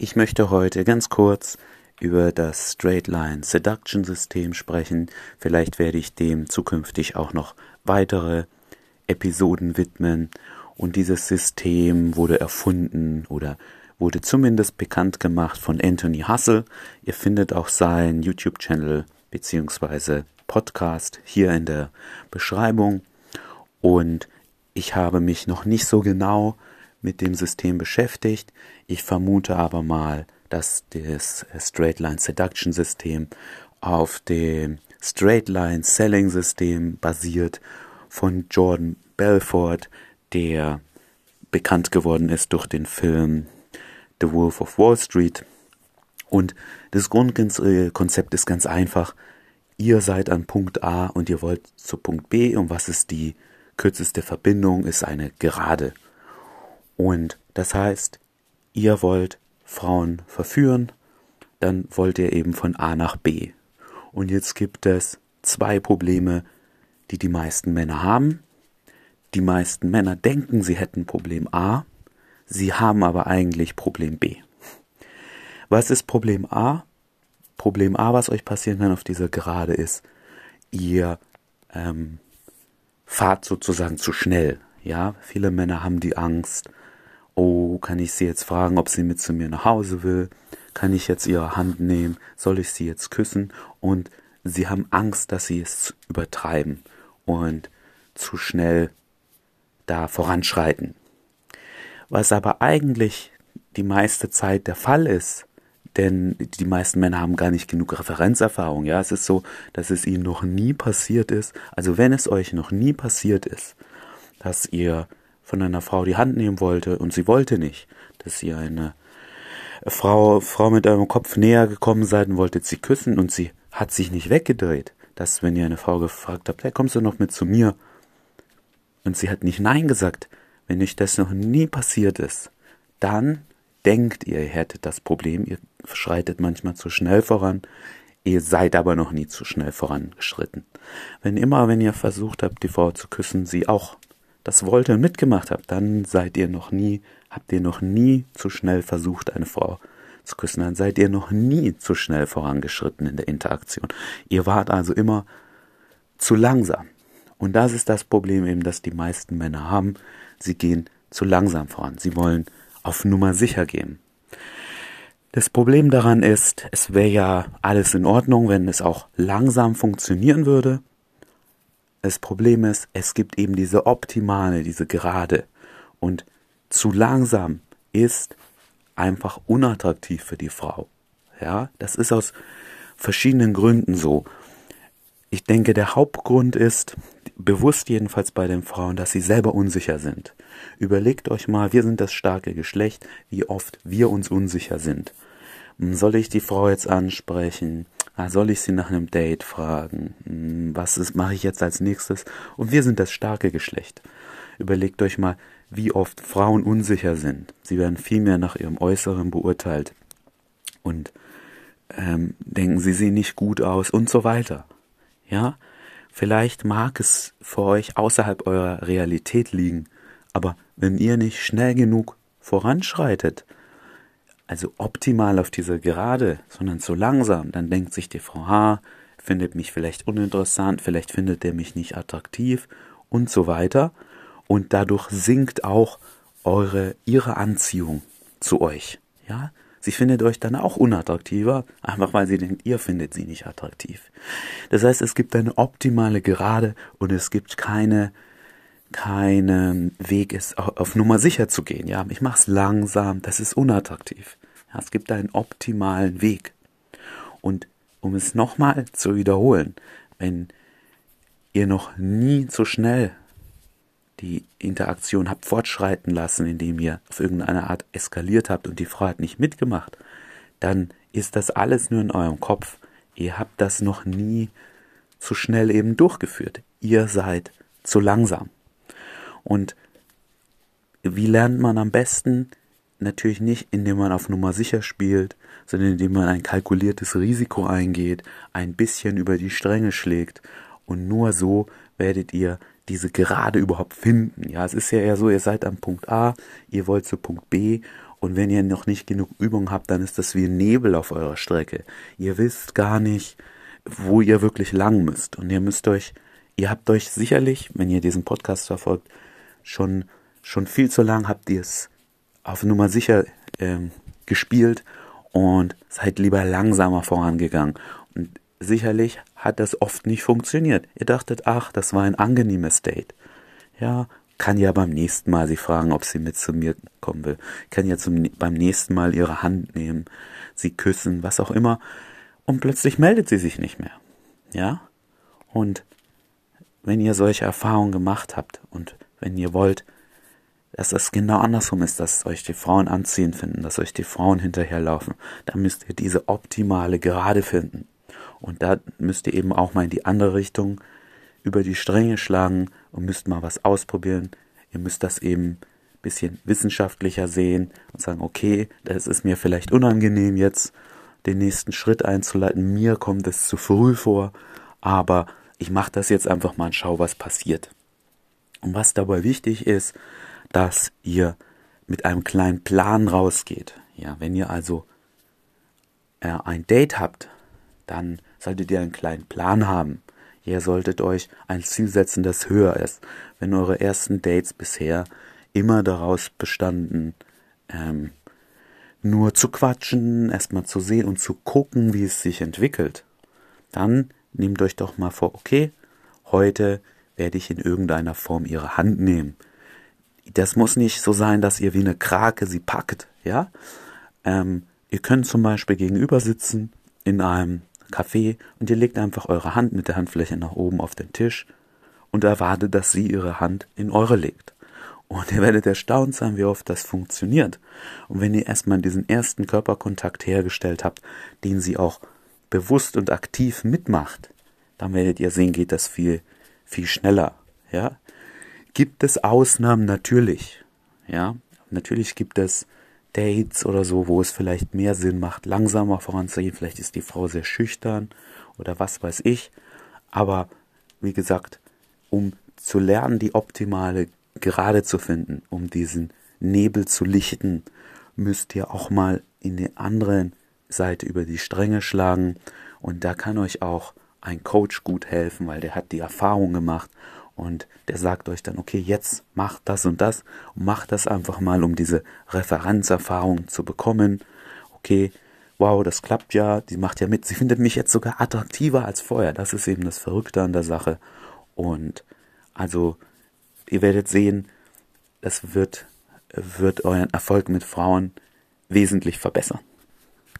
Ich möchte heute ganz kurz über das Straight Line Seduction System sprechen. Vielleicht werde ich dem zukünftig auch noch weitere Episoden widmen. Und dieses System wurde erfunden oder wurde zumindest bekannt gemacht von Anthony Hussle. Ihr findet auch seinen YouTube-Channel beziehungsweise Podcast hier in der Beschreibung. Und ich habe mich noch nicht so genau mit dem System beschäftigt. Ich vermute aber mal, dass das Straight Line Seduction System auf dem Straight Line Selling System basiert von Jordan Belfort, der bekannt geworden ist durch den Film The Wolf of Wall Street. Und das Grundkonzept ist ganz einfach. Ihr seid an Punkt A und ihr wollt zu Punkt B und was ist die kürzeste Verbindung? Ist eine Gerade. Und das heißt, ihr wollt Frauen verführen, dann wollt ihr eben von A nach B. Und jetzt gibt es zwei Probleme, die die meisten Männer haben. Die meisten Männer denken, sie hätten Problem A, sie haben aber eigentlich Problem B. Was ist Problem A? Problem A, was euch passieren kann auf dieser Gerade ist, ihr ähm, fahrt sozusagen zu schnell. Ja, viele Männer haben die Angst, oh, kann ich sie jetzt fragen, ob sie mit zu mir nach Hause will? Kann ich jetzt ihre Hand nehmen? Soll ich sie jetzt küssen? Und sie haben Angst, dass sie es übertreiben und zu schnell da voranschreiten. Was aber eigentlich die meiste Zeit der Fall ist, denn die meisten Männer haben gar nicht genug Referenzerfahrung. Ja, es ist so, dass es ihnen noch nie passiert ist. Also wenn es euch noch nie passiert ist, dass ihr von einer Frau die Hand nehmen wollte und sie wollte nicht, dass ihr eine Frau, Frau mit eurem Kopf näher gekommen seid und wolltet sie küssen und sie hat sich nicht weggedreht, dass wenn ihr eine Frau gefragt habt, hey, kommst du noch mit zu mir? Und sie hat nicht Nein gesagt, wenn euch das noch nie passiert ist, dann denkt ihr, ihr hättet das Problem, ihr schreitet manchmal zu schnell voran, ihr seid aber noch nie zu schnell vorangeschritten. Wenn immer, wenn ihr versucht habt, die Frau zu küssen, sie auch das wollt und mitgemacht habt, dann seid ihr noch nie, habt ihr noch nie zu schnell versucht, eine Frau zu küssen, dann seid ihr noch nie zu schnell vorangeschritten in der Interaktion. Ihr wart also immer zu langsam. Und das ist das Problem eben, das die meisten Männer haben. Sie gehen zu langsam voran. Sie wollen auf Nummer sicher gehen. Das Problem daran ist, es wäre ja alles in Ordnung, wenn es auch langsam funktionieren würde. Das Problem ist, es gibt eben diese optimale, diese Gerade. Und zu langsam ist einfach unattraktiv für die Frau. Ja, das ist aus verschiedenen Gründen so. Ich denke, der Hauptgrund ist, bewusst jedenfalls bei den Frauen, dass sie selber unsicher sind. Überlegt euch mal, wir sind das starke Geschlecht, wie oft wir uns unsicher sind. Soll ich die Frau jetzt ansprechen? Ah, soll ich sie nach einem Date fragen? Hm, was mache ich jetzt als nächstes? Und wir sind das starke Geschlecht. Überlegt euch mal, wie oft Frauen unsicher sind. Sie werden viel mehr nach ihrem Äußeren beurteilt. Und ähm, denken, sie sehen nicht gut aus und so weiter. Ja, vielleicht mag es für euch außerhalb eurer Realität liegen, aber wenn ihr nicht schnell genug voranschreitet, also optimal auf dieser Gerade, sondern zu langsam, dann denkt sich die Frau, ha, findet mich vielleicht uninteressant, vielleicht findet er mich nicht attraktiv und so weiter. Und dadurch sinkt auch eure, ihre Anziehung zu euch. Ja, sie findet euch dann auch unattraktiver, einfach weil sie denkt, ihr findet sie nicht attraktiv. Das heißt, es gibt eine optimale Gerade und es gibt keine kein Weg ist, auf Nummer sicher zu gehen. Ja, ich mache es langsam, das ist unattraktiv. Ja, es gibt einen optimalen Weg. Und um es nochmal zu wiederholen, wenn ihr noch nie so schnell die Interaktion habt fortschreiten lassen, indem ihr auf irgendeine Art eskaliert habt und die Frau hat nicht mitgemacht, dann ist das alles nur in eurem Kopf. Ihr habt das noch nie zu schnell eben durchgeführt. Ihr seid zu langsam. Und wie lernt man am besten? Natürlich nicht, indem man auf Nummer sicher spielt, sondern indem man ein kalkuliertes Risiko eingeht, ein bisschen über die Stränge schlägt und nur so werdet ihr diese Gerade überhaupt finden. Ja, es ist ja eher so, ihr seid am Punkt A, ihr wollt zu Punkt B Und wenn ihr noch nicht genug Übung habt, dann ist das wie Nebel auf eurer Strecke. Ihr wisst gar nicht, wo ihr wirklich lang müsst. Und ihr müsst euch, ihr habt euch sicherlich, wenn ihr diesen Podcast verfolgt, schon, schon viel zu lang habt ihr es auf Nummer sicher ähm, gespielt und seid lieber langsamer vorangegangen. Und sicherlich hat das oft nicht funktioniert. Ihr dachtet, ach, das war ein angenehmes Date. Ja, kann ja beim nächsten Mal sie fragen, ob sie mit zu mir kommen will. Kann ja zum, beim nächsten Mal ihre Hand nehmen, sie küssen, was auch immer. Und plötzlich meldet sie sich nicht mehr. Ja? Und wenn ihr solche Erfahrungen gemacht habt und wenn ihr wollt, dass es genau andersrum ist, dass euch die Frauen anziehen finden, dass euch die Frauen hinterherlaufen, dann müsst ihr diese optimale Gerade finden. Und da müsst ihr eben auch mal in die andere Richtung über die Stränge schlagen und müsst mal was ausprobieren. Ihr müsst das eben ein bisschen wissenschaftlicher sehen und sagen, okay, das ist mir vielleicht unangenehm jetzt, den nächsten Schritt einzuleiten. Mir kommt es zu früh vor, aber ich mache das jetzt einfach mal und schau, was passiert. Und was dabei wichtig ist, dass ihr mit einem kleinen Plan rausgeht. Ja, wenn ihr also äh, ein Date habt, dann solltet ihr einen kleinen Plan haben. Ihr solltet euch ein Ziel setzen, das höher ist. Wenn eure ersten Dates bisher immer daraus bestanden, ähm, nur zu quatschen, erstmal zu sehen und zu gucken, wie es sich entwickelt, dann nehmt euch doch mal vor, okay, heute werde ich in irgendeiner Form ihre Hand nehmen. Das muss nicht so sein, dass ihr wie eine Krake sie packt, ja. Ähm, ihr könnt zum Beispiel gegenüber sitzen in einem Kaffee und ihr legt einfach eure Hand mit der Handfläche nach oben auf den Tisch und erwartet, dass sie ihre Hand in eure legt. Und ihr werdet erstaunt sein, wie oft das funktioniert. Und wenn ihr erstmal diesen ersten Körperkontakt hergestellt habt, den sie auch bewusst und aktiv mitmacht, dann werdet ihr sehen, geht das viel, viel schneller. Ja? Gibt es Ausnahmen? Natürlich. Ja? Natürlich gibt es Dates oder so, wo es vielleicht mehr Sinn macht, langsamer voranzugehen. Vielleicht ist die Frau sehr schüchtern oder was weiß ich. Aber wie gesagt, um zu lernen, die optimale Gerade zu finden, um diesen Nebel zu lichten, müsst ihr auch mal in die andere Seite über die Stränge schlagen. Und da kann euch auch ein Coach gut helfen, weil der hat die Erfahrung gemacht und der sagt euch dann, okay, jetzt macht das und das und macht das einfach mal, um diese Referenzerfahrung zu bekommen. Okay, wow, das klappt ja, die macht ja mit. Sie findet mich jetzt sogar attraktiver als vorher. Das ist eben das Verrückte an der Sache. Und also, ihr werdet sehen, das wird, wird euren Erfolg mit Frauen wesentlich verbessern.